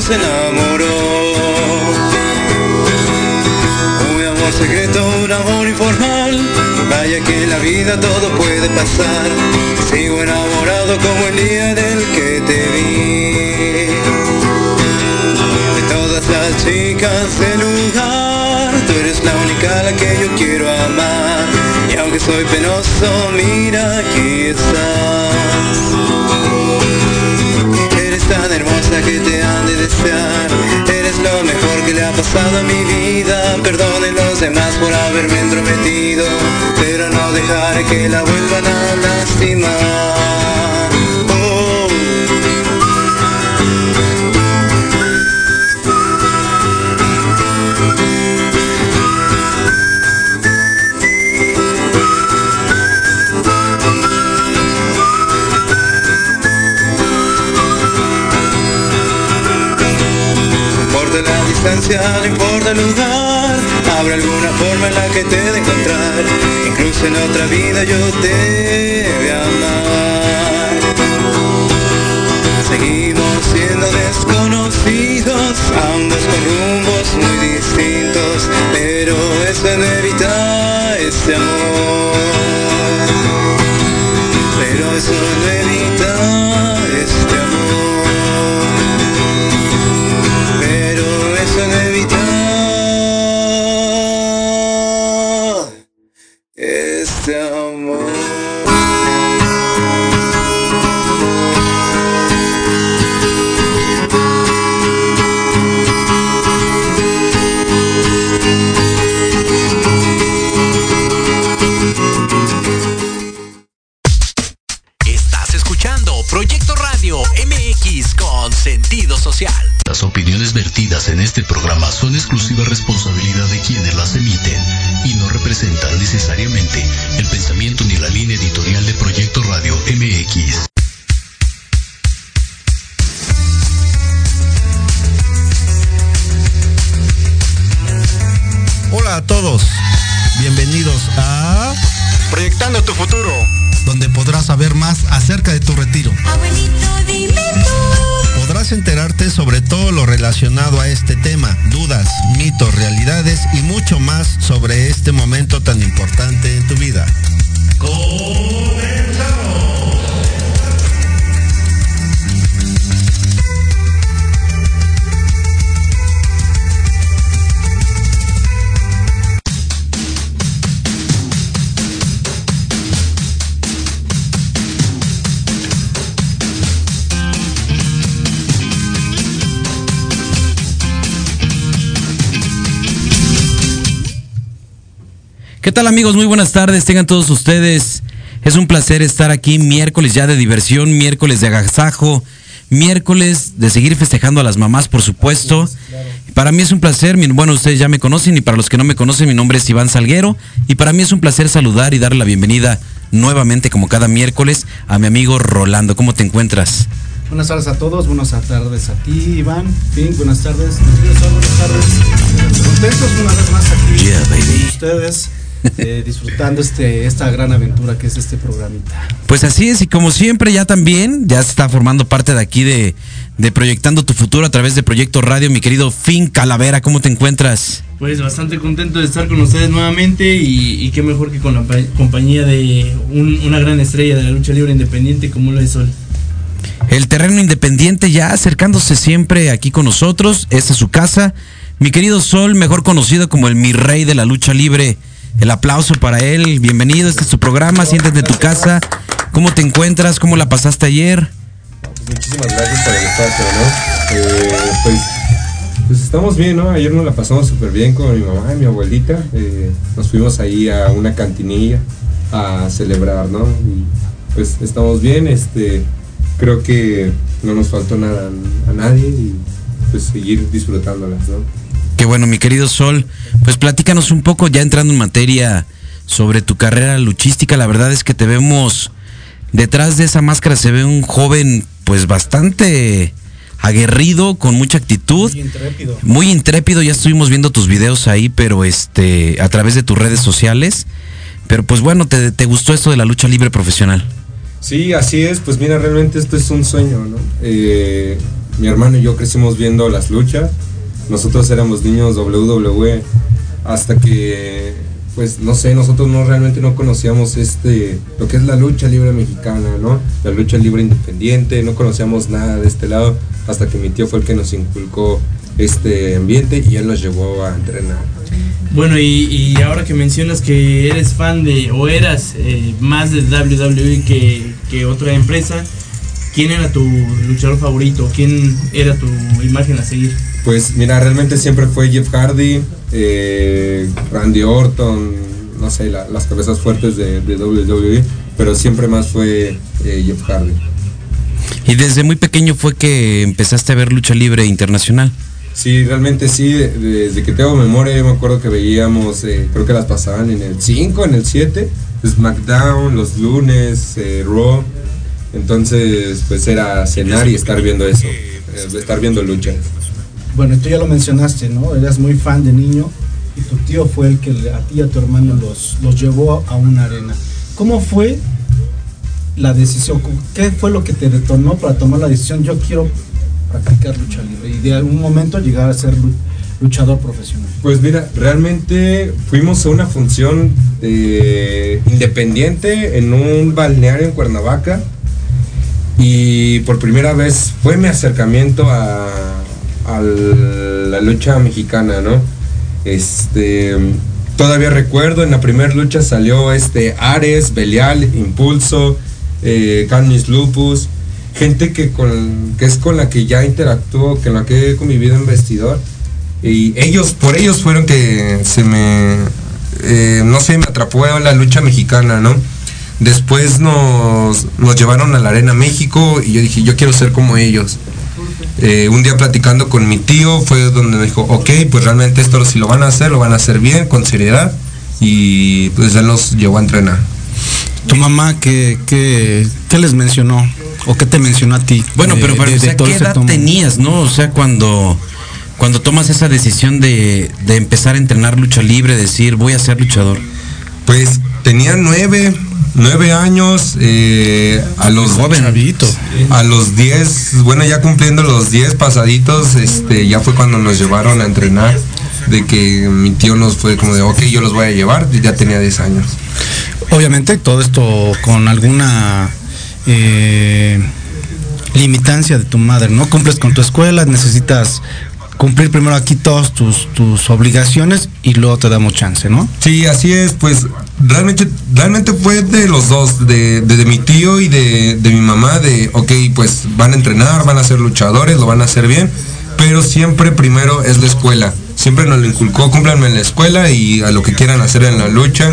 se enamoró. Un amor secreto, un amor informal. Vaya que en la vida todo puede pasar. Sigo enamorado como el día en el que te vi. De todas las chicas del lugar Tú eres la única a la que yo quiero amar. Y aunque soy penoso, mira aquí estás hermosa que te han de desear. Eres lo mejor que le ha pasado a mi vida. Perdonen los demás por haberme entrometido Pero no dejaré que la vuelvan a lastimar no importa el lugar. Habrá alguna forma en la que te de encontrar. Incluso en otra vida yo te voy a amar. Seguimos siendo desconocidos Ambos con rumbos muy distintos Pero eso no evita este amor. Pero eso no evita este amor vertidas en este programa son exclusiva responsabilidad de quienes las emiten y no representan necesariamente el pensamiento ni la línea editorial de Proyecto Radio MX. Hola a todos, bienvenidos a Proyectando tu futuro. donde podrás saber más acerca de tu retiro. Abuelito, dime tú. Enterarte sobre todo lo relacionado a este tema, dudas, mitos, realidades y mucho más sobre este momento tan importante en tu vida. ¿Qué tal amigos? Muy buenas tardes, tengan todos ustedes. Es un placer estar aquí miércoles ya de diversión, miércoles de agasajo, miércoles de seguir festejando a las mamás, por supuesto. Para mí es un placer, bueno, ustedes ya me conocen y para los que no me conocen, mi nombre es Iván Salguero y para mí es un placer saludar y darle la bienvenida nuevamente como cada miércoles a mi amigo Rolando. ¿Cómo te encuentras? Buenas tardes a todos, buenas tardes a ti, Iván. Fin, buenas tardes. Buenas tardes. Contentos una vez más aquí Yeah, baby. con ustedes, eh, disfrutando este, esta gran aventura que es este programita. Pues así es, y como siempre ya también, ya se está formando parte de aquí de, de Proyectando tu Futuro a través de Proyecto Radio, mi querido Fin Calavera, ¿cómo te encuentras? Pues bastante contento de estar con ustedes nuevamente y, y qué mejor que con la pa- compañía de un- una gran estrella de la lucha libre independiente como lo es Sol. El terreno independiente ya acercándose siempre aquí con nosotros, esta es su casa. Mi querido Sol, mejor conocido como el mi rey de la lucha libre. El aplauso para él, bienvenido, este es tu programa, siéntate en tu casa. ¿Cómo te encuentras? ¿Cómo la pasaste ayer? Muchísimas gracias por el espacio, ¿no? Eh, pues, pues estamos bien, ¿no? Ayer nos la pasamos súper bien con mi mamá y mi abuelita. Eh, nos fuimos ahí a una cantinilla a celebrar, ¿no? Y pues estamos bien, este, creo que no nos faltó nada a nadie y pues seguir disfrutándolas, ¿no? Qué bueno, mi querido Sol. Pues platícanos un poco, ya entrando en materia sobre tu carrera luchística. La verdad es que te vemos detrás de esa máscara, se ve un joven, pues bastante aguerrido, con mucha actitud. Muy intrépido. Muy intrépido, ya estuvimos viendo tus videos ahí, pero este, a través de tus redes sociales. Pero pues bueno, te, te gustó esto de la lucha libre profesional. Sí, así es. Pues mira, realmente esto es un sueño, ¿no? Eh, mi hermano y yo crecimos viendo las luchas. Nosotros éramos niños WWE hasta que, pues no sé, nosotros no realmente no conocíamos este, lo que es la lucha libre mexicana, ¿no? La lucha libre independiente, no conocíamos nada de este lado hasta que mi tío fue el que nos inculcó este ambiente y él nos llevó a entrenar. Bueno, y, ahora que mencionas que eres fan de, o eras eh, más de WWE que, que otra empresa, ¿quién era tu luchador favorito? ¿Quién era tu imagen a seguir? Pues mira, realmente siempre fue Jeff Hardy, eh, Randy Orton, no sé, la- las cabezas fuertes de, de WWE, pero siempre más fue eh, Jeff Hardy. Y desde muy pequeño fue que empezaste a ver lucha libre internacional. Sí, realmente sí, de- desde que tengo memoria yo me acuerdo que veíamos, eh, creo que las pasaban en el 5, en el 7, SmackDown, los lunes, eh, Raw, entonces pues era cenar y estar viendo eso, eh, estar viendo lucha. Bueno, tú ya lo mencionaste, ¿no? Eras muy fan de niño y tu tío fue el que a ti y a tu hermano los, los llevó a una arena. ¿Cómo fue la decisión? ¿Qué fue lo que te detonó para tomar la decisión? Yo quiero practicar lucha libre y de algún momento llegar a ser lu- luchador profesional. Pues mira, realmente fuimos a una función eh, independiente en un balneario en Cuernavaca y por primera vez fue mi acercamiento a, la lucha mexicana, ¿no? Este, todavía recuerdo, en la primera lucha salió este Ares, Belial, Impulso, eh, Canis Lupus, gente que, con, que es con la que ya interactúo, en la que he convivido en vestidor. Y ellos, por ellos fueron que se me, eh, no sé, me atrapó la lucha mexicana, ¿no? Después nos, nos llevaron a la Arena México y yo dije, yo quiero ser como ellos. Eh, un día platicando con mi tío fue donde me dijo, ok, pues realmente esto si lo van a hacer, lo van a hacer bien, con seriedad. Y pues él nos llevó a entrenar. ¿Tu mamá qué, qué, qué les mencionó? ¿O qué te mencionó a ti? Bueno, pero, de- o de sea, todo ¿qué edad tenías, no? O sea, cuando, cuando tomas esa decisión de, de empezar a entrenar lucha libre, decir, voy a ser luchador. Pues tenía nueve, nueve años, eh, a los joven. A los 10, bueno, ya cumpliendo los 10 pasaditos, este, ya fue cuando nos llevaron a entrenar. De que mi tío nos fue como de, ok, yo los voy a llevar, y ya tenía 10 años. Obviamente todo esto con alguna eh, limitancia de tu madre, ¿no? Cumples con tu escuela, necesitas cumplir primero aquí todas tus, tus obligaciones y luego te damos chance, ¿no? Sí, así es, pues realmente, realmente fue de los dos, de, de- mi tío y de, de mi mamá, de, ok, pues van a entrenar, van a ser luchadores, lo van a hacer bien, pero siempre primero es la escuela. Siempre nos lo inculcó, cúmplanme en la escuela y a lo que quieran hacer en la lucha,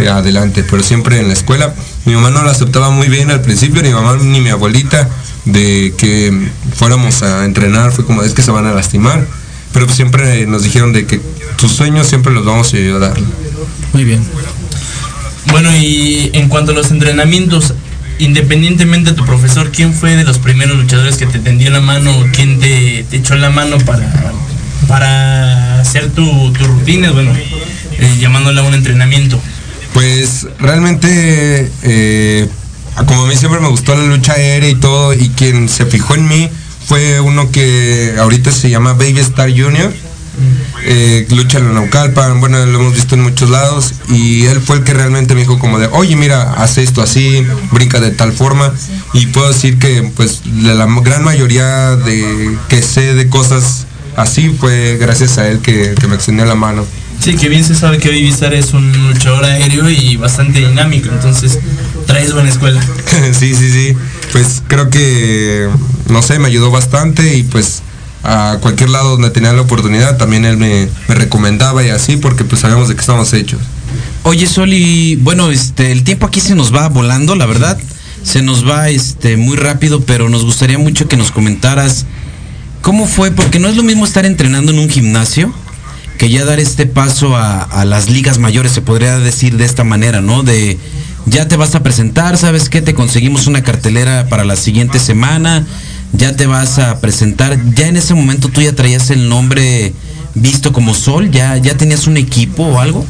eh, adelante, pero siempre en la escuela. Mi mamá no lo aceptaba muy bien al principio, ni mi mamá ni mi abuelita, de que fuéramos a entrenar, fue como, es que se van a lastimar, pero siempre nos dijeron de que tus sueños siempre los vamos a ayudar. Muy bien. Bueno, y en cuanto a los entrenamientos, independientemente de tu profesor, ¿quién fue de los primeros luchadores que te tendió la mano? ¿Quién te, echó la mano para, para hacer tu, tu rutina? Bueno, eh, llamándola un entrenamiento. Pues realmente, eh, como a mí siempre me gustó la lucha aérea y todo, y quien se fijó en mí fue uno que ahorita se llama Baby Star Junior. Eh, lucha en la Naucalpan, bueno, lo hemos visto en muchos lados y él fue el que realmente me dijo como de, oye, mira, hace esto así, brinca de tal forma y puedo decir que pues la, la gran mayoría de que sé de cosas así fue gracias a él que, que me extendió la mano. Sí, que bien se sabe que Baby Star es un luchador aéreo y bastante dinámico, entonces traes buena escuela. sí, sí, sí. Pues creo que, no sé, me ayudó bastante y pues a cualquier lado donde tenía la oportunidad también él me, me recomendaba y así porque pues sabemos de qué estamos hechos. Oye, Soli, bueno, este, el tiempo aquí se nos va volando, la verdad. Se nos va este, muy rápido, pero nos gustaría mucho que nos comentaras cómo fue, porque no es lo mismo estar entrenando en un gimnasio que ya dar este paso a, a las ligas mayores, se podría decir de esta manera, ¿no? De ya te vas a presentar, ¿sabes qué? Te conseguimos una cartelera para la siguiente semana, ya te vas a presentar. Ya en ese momento tú ya traías el nombre visto como Sol, ya, ya tenías un equipo o algo.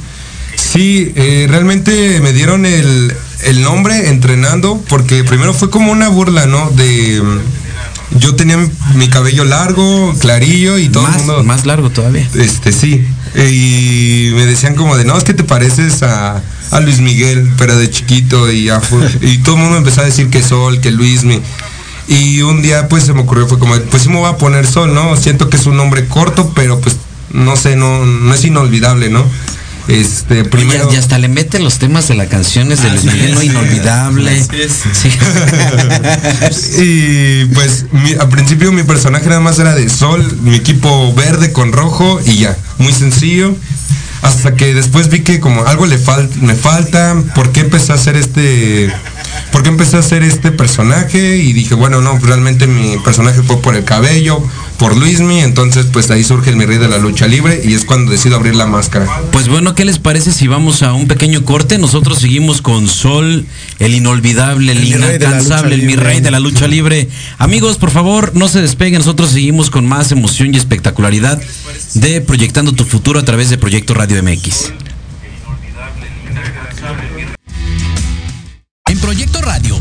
Sí, eh, realmente me dieron el, el nombre entrenando porque primero fue como una burla, ¿no? De mm, yo tenía mi, mi cabello largo, clarillo y todo más, el mundo. Más largo todavía. Este, sí. Eh, Y me decían como de, no, es que te pareces a, a Luis Miguel, pero de chiquito y a y todo el mundo empezó a decir que Sol, que Luismi. Y un día pues se me ocurrió, fue como, pues sí me voy a poner Sol, ¿no? Siento que es un nombre corto, pero pues no sé, no, no es inolvidable, ¿no? Este, primero... Y hasta le meten los temas de las canciones de Luis Así Miguel, ¿no? Inolvidable. Sí. y pues mi- al principio mi personaje nada más era de sol, mi equipo verde con rojo y ya, muy sencillo. Hasta que después vi que como algo le fal- me falta, ¿por qué empecé a hacer este por qué empecé a hacer este personaje? Y dije, bueno, no, realmente mi personaje fue por el cabello, por Luismi, entonces pues ahí surge el mi rey de la lucha libre y es cuando decido abrir la máscara. Pues bueno, ¿qué les parece si vamos a un pequeño corte? Nosotros seguimos con Sol, el inolvidable, el, El mi rey de la inalcanzable, lucha el mi rey de la lucha libre. Amigos, por favor, no se despeguen. Nosotros seguimos con más emoción y espectacularidad de Proyectando tu Futuro a través de Proyecto Radio MX. En Proyecto Radio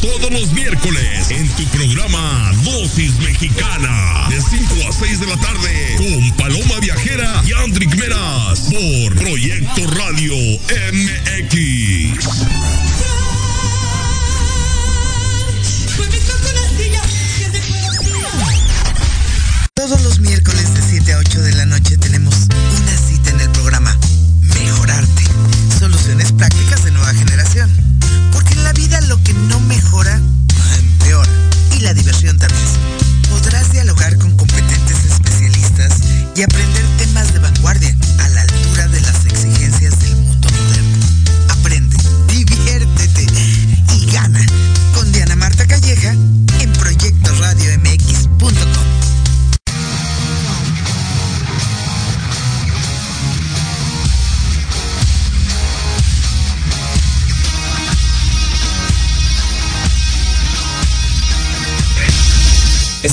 Todos los miércoles en tu programa Dosis Mexicana de 5 a 6 de la tarde con Paloma Viajera y Andrick Meras por Proyecto Radio MX. Todos los miércoles de 7 a 8 de la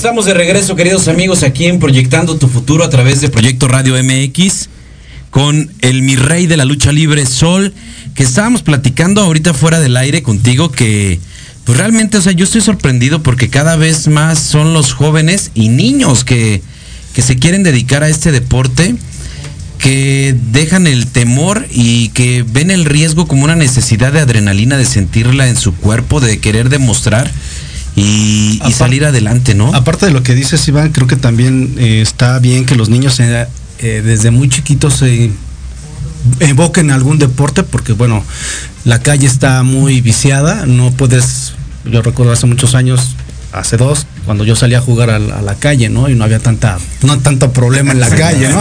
Estamos de regreso, queridos amigos, aquí en Proyectando tu Futuro a través de Proyecto Radio MX con el mi rey de la lucha libre Sol, que estábamos platicando ahorita fuera del aire contigo que pues realmente, o sea, yo estoy sorprendido porque cada vez más son los jóvenes y niños que, que se quieren dedicar a este deporte, que dejan el temor y que ven el riesgo como una necesidad de adrenalina, de sentirla en su cuerpo, de querer demostrar. Y, y salir adelante, ¿no? Aparte de lo que dices, Iván, creo que también eh, está bien que los niños eh, eh, desde muy chiquitos se evoquen algún deporte, porque bueno, la calle está muy viciada, no puedes, yo recuerdo hace muchos años, hace dos, cuando yo salía a jugar a, la, a la calle, ¿no? Y no había tanta, no tanto problema en la calle, ¿no?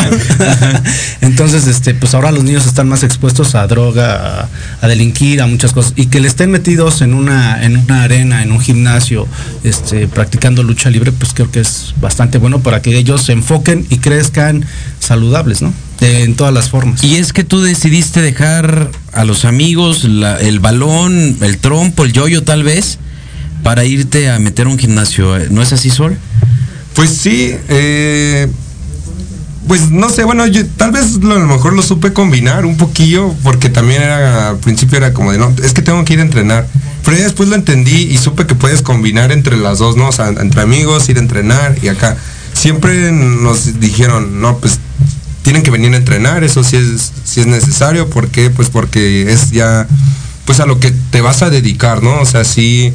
Entonces, este, pues ahora los niños están más expuestos a droga, a, a, delinquir, a muchas cosas. Y que le estén metidos en una, en una arena, en un gimnasio, este, practicando lucha libre, pues creo que es bastante bueno para que ellos se enfoquen y crezcan saludables, ¿no? De, en todas las formas. Y es que tú decidiste dejar a los amigos la, el balón, el trompo, el yoyo tal vez, para irte a meter a un gimnasio. ¿No es así, Sol? Pues sí, eh, pues no sé, bueno, yo tal vez lo, a lo mejor lo supe combinar un poquillo, porque también era, al principio era como de, no, es que tengo que ir a entrenar. Pero ya después lo entendí y supe que puedes combinar entre las dos, ¿no? O sea, entre amigos, ir a entrenar y acá. Siempre nos dijeron, no, pues tienen que venir a entrenar, eso sí es, sí es necesario, ¿por qué? Pues porque es ya, pues a lo que te vas a dedicar, ¿no? O sea, sí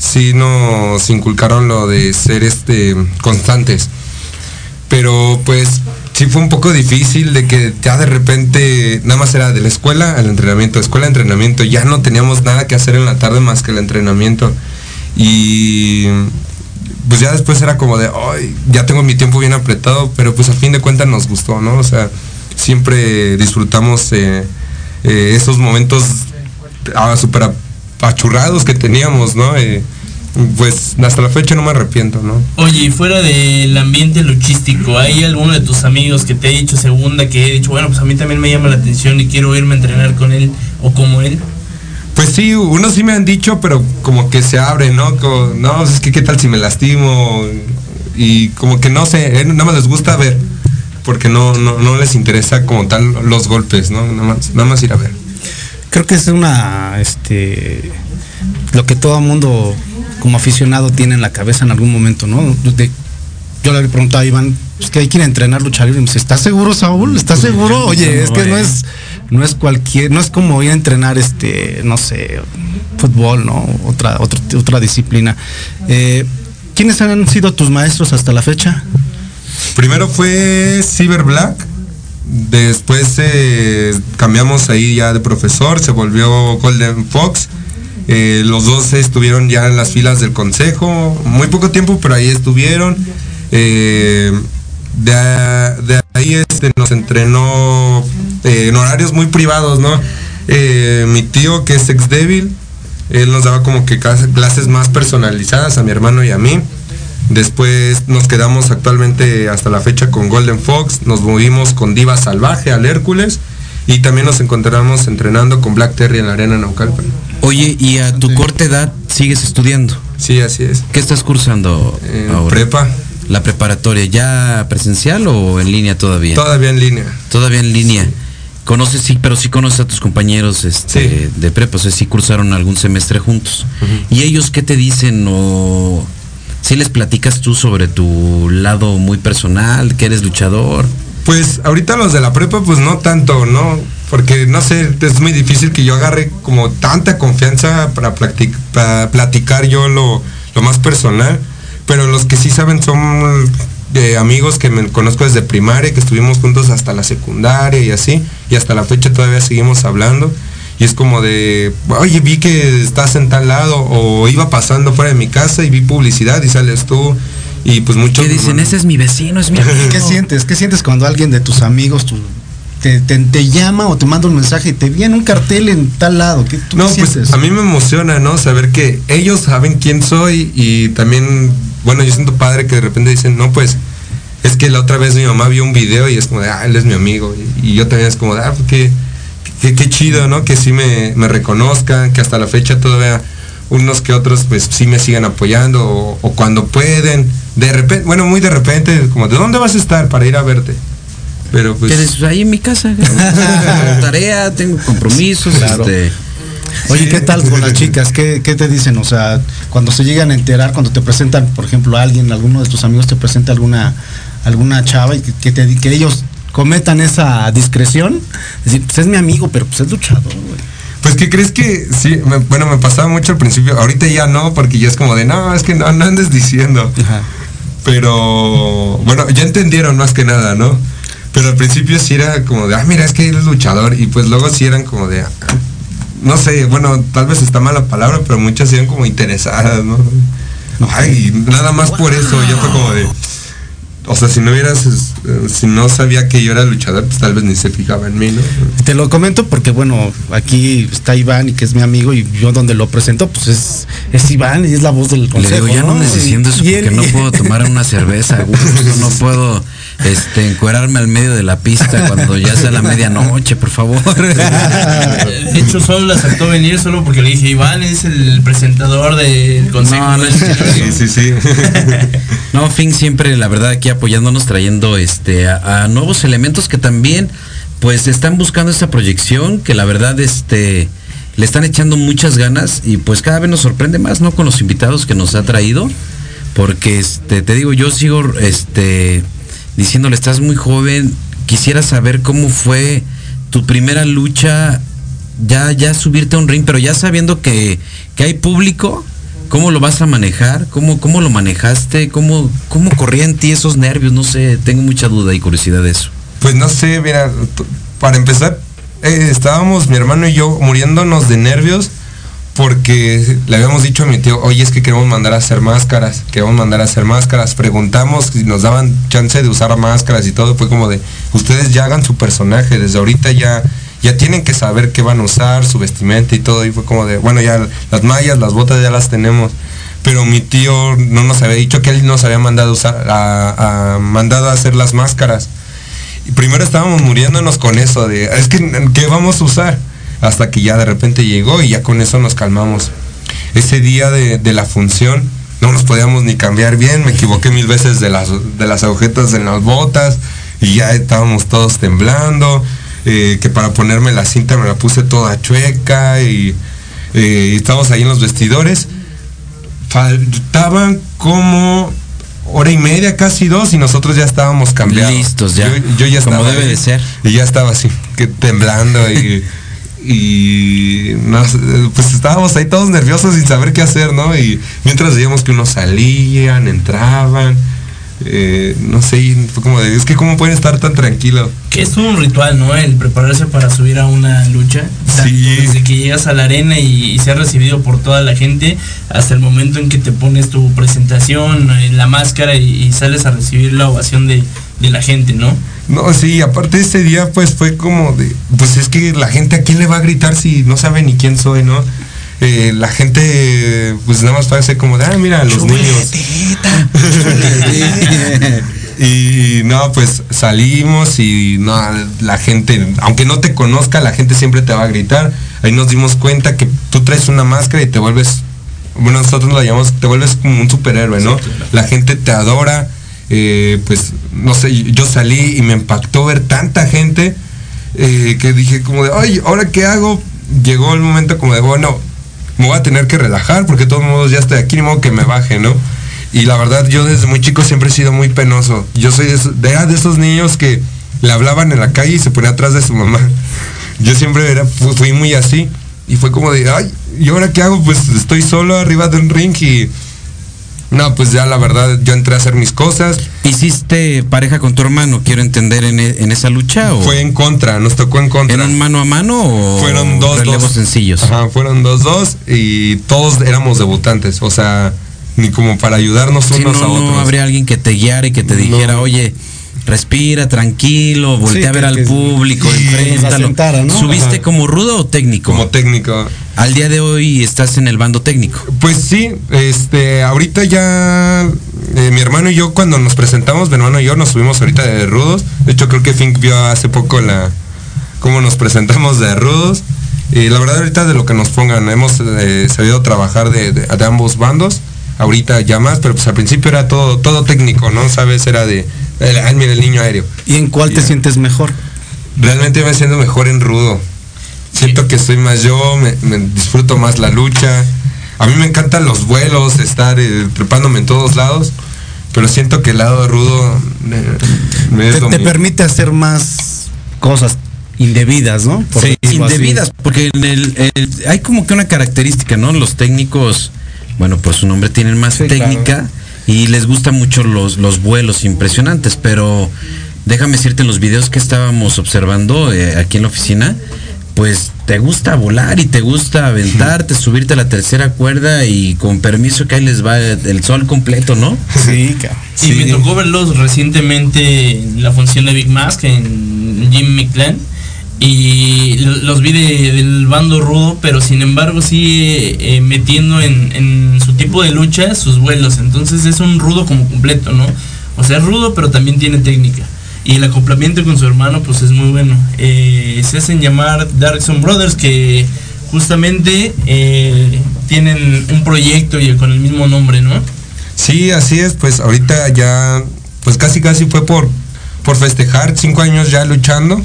sí nos inculcaron lo de ser este constantes. Pero pues sí fue un poco difícil de que ya de repente nada más era de la escuela al entrenamiento, escuela entrenamiento, ya no teníamos nada que hacer en la tarde más que el entrenamiento. Y pues ya después era como de, ay, ya tengo mi tiempo bien apretado, pero pues a fin de cuentas nos gustó, ¿no? O sea, siempre disfrutamos eh, eh, esos momentos ah, súper apachurrados que teníamos, ¿no? Eh, pues hasta la fecha no me arrepiento, ¿no? Oye, y fuera del ambiente luchístico, ¿hay alguno de tus amigos que te ha dicho segunda que he dicho, bueno, pues a mí también me llama la atención y quiero irme a entrenar con él o como él? Pues sí, unos sí me han dicho, pero como que se abre, ¿no? Como, no, es que qué tal si me lastimo y como que no sé, nada más les gusta ver, porque no, no, no les interesa como tal los golpes, ¿no? Nada más, nada más ir a ver. Creo que es una, este, lo que todo mundo como aficionado tiene en la cabeza en algún momento, ¿no? De, yo le había preguntado a Iván, pues que hay que ir a entrenar lucha libre. Y me dice, ¿estás seguro, Saúl? ¿Estás seguro? Oye, es que no es, no es cualquier, no es como ir a entrenar este, no sé, fútbol, ¿no? Otra, otra, otra disciplina. Eh, ¿Quiénes han sido tus maestros hasta la fecha? Primero fue Cyber Black. Después eh, cambiamos ahí ya de profesor, se volvió Golden Fox. Eh, los dos estuvieron ya en las filas del consejo, muy poco tiempo, pero ahí estuvieron. Eh, de, ahí este, nos entrenó en horarios muy privados, ¿no? mi tío, que es ex débil, él nos daba como que clases más personalizadas a mi hermano y a mí. Después nos quedamos actualmente hasta la fecha con Golden Fox, nos movimos con Diva Salvaje al Hércules y también nos encontramos entrenando con Black Terry en la arena Naucalpan. Oye, ¿y a tu corta edad sigues estudiando? Sí, así es. ¿Qué estás cursando Eh, ahora? prepa. ¿La preparatoria ya presencial o en línea todavía? Todavía en línea. Todavía en línea. Conoces, sí, pero sí conoces a tus compañeros este, de prepa, o sea, sí cursaron algún semestre juntos. ¿Y ellos qué te dicen o si les platicas tú sobre tu lado muy personal, que eres luchador? Pues ahorita los de la prepa, pues no tanto, ¿no? Porque no sé, es muy difícil que yo agarre como tanta confianza para, platicar yo lo, lo más personal. Pero los que sí saben son de amigos que me conozco desde primaria, que estuvimos juntos hasta la secundaria y así. Y hasta la fecha todavía seguimos hablando. Y es como de, oye, vi que estás en tal lado, o iba pasando fuera de mi casa y vi publicidad y sales tú. Y pues muchos... Que dicen, ese es mi vecino, es mi amigo. ¿Qué sientes? ¿Qué sientes cuando alguien de tus amigos tu- te, te- te llama o te manda un mensaje y te viene un cartel en tal lado? ¿Qué, tú No, qué pues sientes? a mí me emociona, ¿no? Saber que ellos saben quién soy y también, bueno, yo siento padre que de repente dicen, no, pues, es que la otra vez mi mamá vio un video y es como de, ah, él es mi amigo. Y, y yo también es como de, ah, pues qué, chido, ¿no? Que sí me, me reconozcan, que hasta la fecha todavía unos que otros pues sí me siguen apoyando o, o cuando pueden de repente, bueno, muy de repente, como, ¿de dónde vas a estar para ir a verte? Pero pues... Pues ahí en mi casa. tarea, tengo compromisos. Claro. Este, Oye, ¿qué tal con las chicas? ¿Qué, ¿Qué te dicen? O sea, cuando se llegan a enterar, cuando te presentan, por ejemplo, a alguien, alguno de tus amigos te presenta alguna alguna chava y que, que te, que ellos cometan esa discreción, decir, pues es mi amigo, pero pues es luchador, güey. Pues que crees que sí, me- bueno, me pasaba mucho al principio, ahorita ya no, porque ya es como de, no, es que no, no andes diciendo. Pero, bueno, ya entendieron más que nada, ¿no? Pero al principio sí era como de, ah, mira, es que eres luchador. Y pues luego sí eran como de, ah, no sé, bueno, tal vez está mala palabra, pero muchas eran como interesadas, ¿no? Ay, nada más por eso, ya fue como de, o sea, si no hubieras, eh, si no sabía que yo era luchador, pues tal vez ni se fijaba en mí, ¿no? Te lo comento porque, bueno, aquí está Iván y que es mi amigo y yo donde lo presento, pues es, es Iván y es la voz del Le consejo. digo, ya no andes diciendo eso y porque él- no puedo tomar una cerveza gusto, no puedo este, encuerarme al medio de la pista cuando ya sea la medianoche, por favor. De hecho, solo la aceptó venir solo porque le dije, Iván es el presentador del consejo. No, no es Sí, sí, sí. No, Fink siempre, la verdad, aquí apoyándonos, trayendo este a, a nuevos elementos que también, pues, están buscando esta proyección, que la verdad, este, le están echando muchas ganas y pues cada vez nos sorprende más, ¿no? Con los invitados que nos ha traído, porque, este, te digo, yo sigo, este, diciéndole, estás muy joven, quisiera saber cómo fue tu primera lucha, ya, ya subirte a un ring, pero ya sabiendo que, que hay público, ¿Cómo lo vas a manejar? ¿Cómo, cómo lo manejaste? ¿Cómo, ¿Cómo corría en ti esos nervios? No sé, tengo mucha duda y curiosidad de eso. Pues no sé, mira, para empezar, eh, estábamos mi hermano y yo muriéndonos de nervios porque le habíamos dicho a mi tío, oye, es que queremos mandar a hacer máscaras, queremos mandar a hacer máscaras. Preguntamos si nos daban chance de usar máscaras y todo, fue como de, ustedes ya hagan su personaje, desde ahorita ya, ya tienen que saber qué van a usar, su vestimenta y todo, y fue como de, bueno, ya las mallas, las botas ya las tenemos. Pero mi tío no nos había dicho que él nos había mandado a a- mandado a hacer las máscaras. Y primero estábamos muriéndonos con eso de, es que, ¿qué vamos a usar? Hasta que ya de repente llegó y ya con eso nos calmamos. Ese día de, de la función no nos podíamos ni cambiar bien, me equivoqué mil veces de las, de las agujetas en las botas y ya estábamos todos temblando, eh, que para ponerme la cinta me la puse toda chueca y, eh, y estábamos ahí en los vestidores. Faltaban como hora y media, casi dos, y nosotros ya estábamos cambiados. Listos ya, Yo, yo ya como estaba debe ahí, de ser. Y ya estaba así, que temblando y, y pues estábamos ahí todos nerviosos sin saber qué hacer, ¿no? Y mientras veíamos que unos salían, entraban, eh, no sé, fue como de, es que cómo pueden estar tan tranquilos. Que es un ritual, ¿no? El prepararse para subir a una lucha. Tanto Desde que llegas a la arena y, y ser recibido por toda la gente, hasta el momento en que te pones tu presentación, eh, la máscara y, y sales a recibir la ovación de, de la gente, ¿no? No, sí, aparte ese día pues fue como de, pues es que la gente a quién le va a gritar si no sabe ni quién soy, ¿no? Eh, la gente pues nada más parece como de, ah, mira, los niños. y no, pues salimos y no, la gente, aunque no te conozca, la gente siempre te va a gritar. Ahí nos dimos cuenta que tú traes una máscara y te vuelves, bueno, nosotros la llamamos, te vuelves como un superhéroe, ¿no? La gente te adora. Eh, pues no sé, yo salí y me impactó ver tanta gente eh, que dije como de, ay, ¿ahora qué hago? Llegó el momento como de, bueno, me voy a tener que relajar porque de todos modos ya estoy aquí, ni modo que me baje, ¿no? Y la verdad, yo desde muy chico siempre he sido muy penoso. Yo soy de esos, era de esos niños que le hablaban en la calle y se ponía atrás de su mamá. Yo siempre era, fu- fui muy así. Y fue como de, ay, ¿y ahora qué hago? Pues estoy solo arriba de un ring y... No, pues ya la verdad, yo entré a hacer mis cosas. ¿Hiciste pareja con tu hermano? Quiero entender en, e- en esa lucha o Fue en contra, nos tocó en contra. ¿Eran mano a mano o fueron dos, relevos dos. sencillos? Ajá, fueron dos, dos y todos éramos debutantes. O sea, ni como para ayudarnos Si unos no, a no otros. habría alguien que te guiara y que te dijera, oye, respira, tranquilo, voltea Sí, a ver al público, sí, enfréntalo. sentara, ¿no? ¿Subiste Ajá. como rudo o técnico? Como técnico. Al día de hoy estás en el bando técnico. Pues sí, este, ahorita ya eh, mi hermano y yo cuando nos presentamos, mi hermano y yo nos subimos ahorita de rudos. De hecho creo que Fink vio hace poco la cómo nos presentamos de rudos. Y la verdad ahorita de lo que nos pongan, hemos eh, sabido trabajar de, de- de ambos bandos. ahorita ya más, pero pues al principio era todo, todo técnico, ¿no? Sabes, era de, ay, mira el niño aéreo. ¿Y en cuál te sientes mejor? Realmente me siento mejor en rudo. Siento que soy más yo, me, disfruto más la lucha. A mí me encantan los vuelos, estar eh, trepándome en todos lados, pero siento que el lado rudo me, te, permite hacer más cosas indebidas, ¿no? sí, indebidas, porque en el, hay como que una característica, ¿no? Los técnicos, bueno, por su nombre tienen más técnica y les gustan mucho los, los vuelos impresionantes, pero déjame decirte en los videos que estábamos observando eh, aquí en la oficina, pues te gusta volar y te gusta aventarte, subirte a la tercera cuerda y con permiso que ahí les va el sol completo, ¿no? Sí, cabrón. Y me tocó verlos recientemente en la función de Big Mask en Jim McLean y los vi del bando rudo, pero sin embargo sí eh, metiendo en, su tipo de lucha sus vuelos. Entonces es un rudo como completo, ¿no? O sea, es rudo, pero también tiene técnica. Y el acoplamiento con su hermano, pues es muy bueno. Eh, se hacen llamar Darkson Brothers, que justamente eh, tienen un proyecto y con el mismo nombre, ¿no? Sí, así es. Pues ahorita ya, pues casi casi fue por, por festejar cinco años ya luchando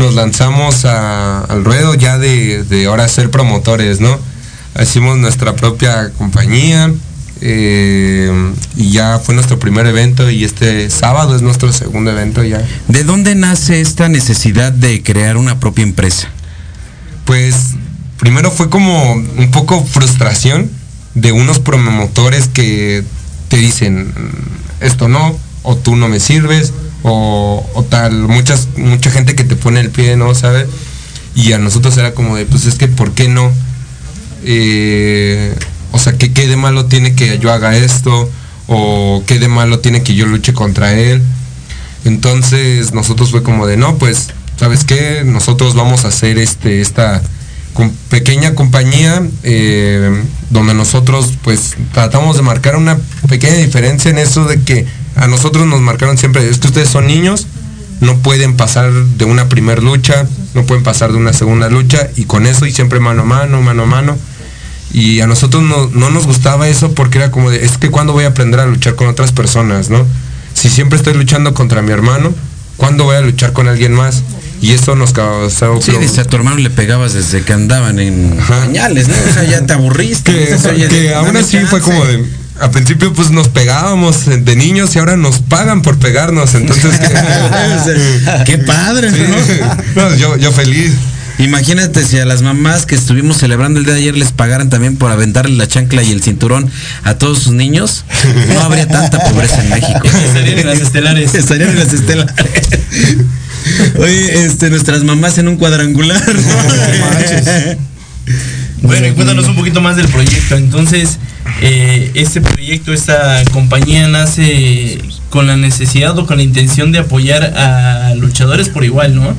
nos lanzamos al ruedo ya de, ahora ser promotores, ¿no? Hicimos nuestra propia compañía eh, y ya fue nuestro primer evento y este sábado es nuestro segundo evento ya. ¿De dónde nace esta necesidad de crear una propia empresa? Pues primero fue como un poco frustración de unos promotores que te dicen esto no o tú no me sirves o, tal, muchas, mucha gente que te pone el pie, ¿no? ¿Sabes? Y a nosotros era como de, pues es que, ¿por qué no? Eh, o sea, ¿qué, ¿qué de malo tiene que yo haga esto? ¿O qué de malo tiene que yo luche contra él? Entonces nosotros fue como de, no, pues, ¿sabes qué? Nosotros vamos a hacer este, esta pequeña compañía eh, donde nosotros pues tratamos de marcar una pequeña diferencia en eso de que a nosotros nos marcaron siempre, es que ustedes son niños, no pueden pasar de una primer lucha, no pueden pasar de una segunda lucha y con eso y siempre mano a mano, mano a mano. Y a nosotros no, nos gustaba eso porque era como de, es que cuando voy a aprender a luchar con otras personas, ¿no? Si siempre estoy luchando contra mi hermano, ¿cuándo voy a luchar con alguien más? Y eso nos causó... Sí, dice, a tu hermano le pegabas desde que andaban en pañales, ¿no? O sea, ya te aburriste. Que, aún así fue como de, al principio pues nos pegábamos de niños y ahora nos pagan por pegarnos, entonces qué padre, ¿no? yo, yo feliz. Imagínate si a las mamás que estuvimos celebrando el día de ayer les pagaran también por aventarle la chancla y el cinturón a todos sus niños, no habría tanta pobreza en México. Estarían en las estelares. Estarían en las estelares. Oye, este, nuestras mamás en un cuadrangular. bueno, y cuéntanos un poquito más del proyecto. Entonces, eh, este proyecto, esta compañía nace con la necesidad o con la intención de apoyar a luchadores por igual, ¿no?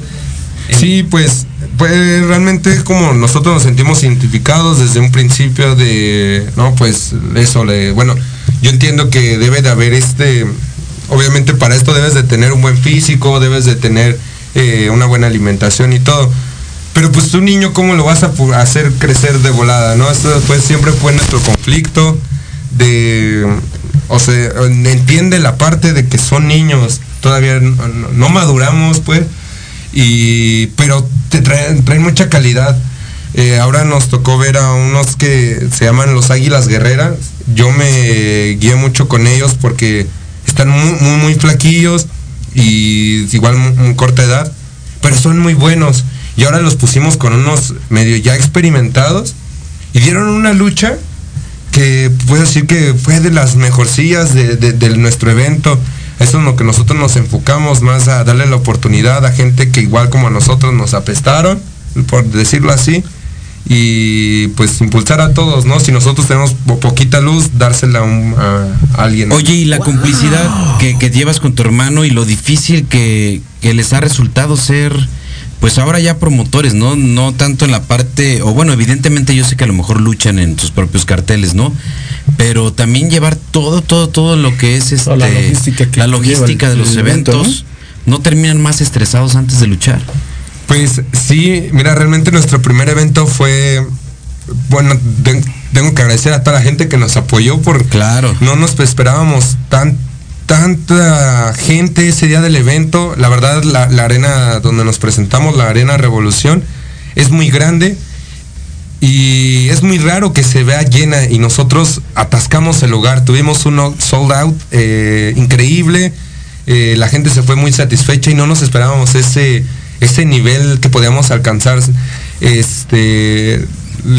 Sí, pues, pues realmente como nosotros nos sentimos identificados desde un principio de, no, pues eso, le, bueno, yo entiendo que debe de haber este, obviamente para esto debes de tener un buen físico, debes de tener eh, una buena alimentación y todo pero pues tu niño, ¿cómo lo vas a hacer crecer de volada? ¿no? Esto pues siempre fue nuestro conflicto de, o sea, entiende la parte de que son niños, todavía no, maduramos pues, y, pero te traen, mucha calidad. Eh, ahora nos tocó ver a unos que se llaman los Águilas Guerreras. Yo me guié mucho con ellos porque están muy, muy, muy flaquillos y igual muy corta edad, pero son muy buenos y ahora los pusimos con unos medio ya experimentados y dieron una lucha que puedo decir que fue de las mejorcillas de, nuestro evento. Eso es lo que nosotros nos enfocamos más a darle la oportunidad a gente que igual como a nosotros nos apestaron, por decirlo así, y pues impulsar a todos, ¿no? Si nosotros tenemos poquita luz, dársela a, alguien. Oye, y la complicidad que, llevas con tu hermano y lo difícil que, que les ha resultado ser pues ahora ya promotores, ¿no? No tanto en la parte, o bueno, evidentemente yo sé que a lo mejor luchan en sus propios carteles, ¿no? Pero también llevar todo, todo, todo lo que es este, la logística, de los eventos, ¿no? terminan más estresados antes de luchar. Pues sí, mira, realmente nuestro primer evento fue, bueno, tengo que agradecer a toda la gente que nos apoyó por claro. no nos esperábamos tan tanta gente ese día del evento. La verdad, la, arena donde nos presentamos, la Arena Revolución, es muy grande y es muy raro que se vea llena y nosotros atascamos el lugar. Tuvimos uno sold out eh, increíble. Eh, la gente se fue muy satisfecha y no nos esperábamos ese, ese nivel que podíamos alcanzar. Este,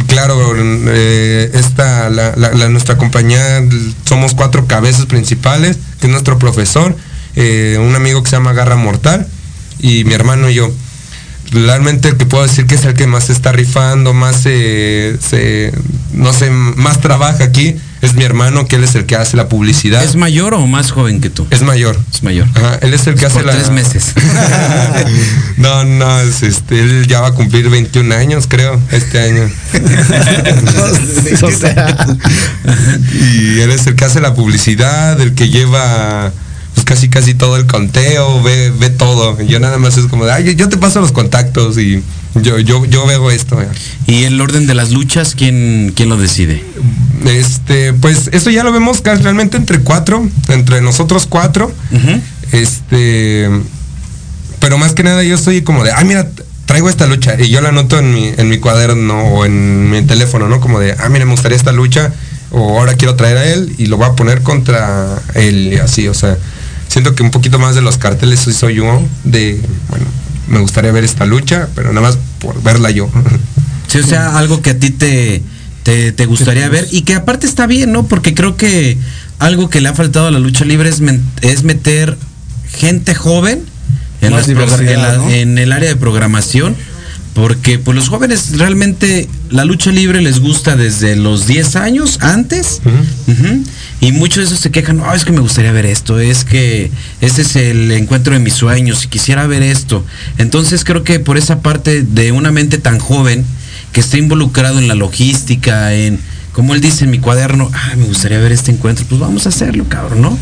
claro, eh, esta, la, la- nuestra compañía, somos cuatro cabezas principales, que es nuestro profesor, eh, un amigo que se llama Garra Mortal y mi hermano y yo. Realmente el que puedo decir que es el que más se está rifando, más se, se- no sé, más trabaja aquí, es mi hermano, que él es el que hace la publicidad. ¿Es mayor o más joven que tú? Es mayor. Es mayor. Ajá, él es el que hace Por la... tres meses. no, no, es, este, él ya va a cumplir 21 años, creo, este año. y él es el que hace la publicidad, el que lleva pues casi casi todo el conteo, ve, ve todo. Yo nada más es como de, ay, yo, yo te paso los contactos y yo, yo, yo veo esto. ¿Y el orden de las luchas, quién, quién lo decide? Este, pues eso ya lo vemos realmente entre cuatro, entre nosotros cuatro. Este, pero más que nada yo estoy como de, ah, mira, traigo esta lucha y yo la anoto en mi, en mi cuaderno o en mi teléfono, ¿no? Como de, ah, mira, me gustaría esta lucha o ahora quiero traer a él y lo voy a poner contra él y así, o sea, siento que un poquito más de los carteles soy, soy yo, de, bueno, me gustaría ver esta lucha, pero nada más por verla yo. Sí, o sea, algo que a ti te, te, te gustaría ver y que aparte está bien, ¿no? Porque creo que algo que le ha faltado a la lucha libre es, es meter gente joven en, las la- ¿no? en el área de programación. Porque pues los jóvenes realmente la lucha libre les gusta desde los 10 años antes. Ujú. Y muchos de esos se quejan, no, es que me gustaría ver esto, es que este es el encuentro de mis sueños y quisiera ver esto. Entonces creo que por esa parte de una mente tan joven que está involucrado en la logística, en, como él dice en mi cuaderno, ah, me gustaría ver este encuentro, pues vamos a hacerlo, cabrón, ¿no?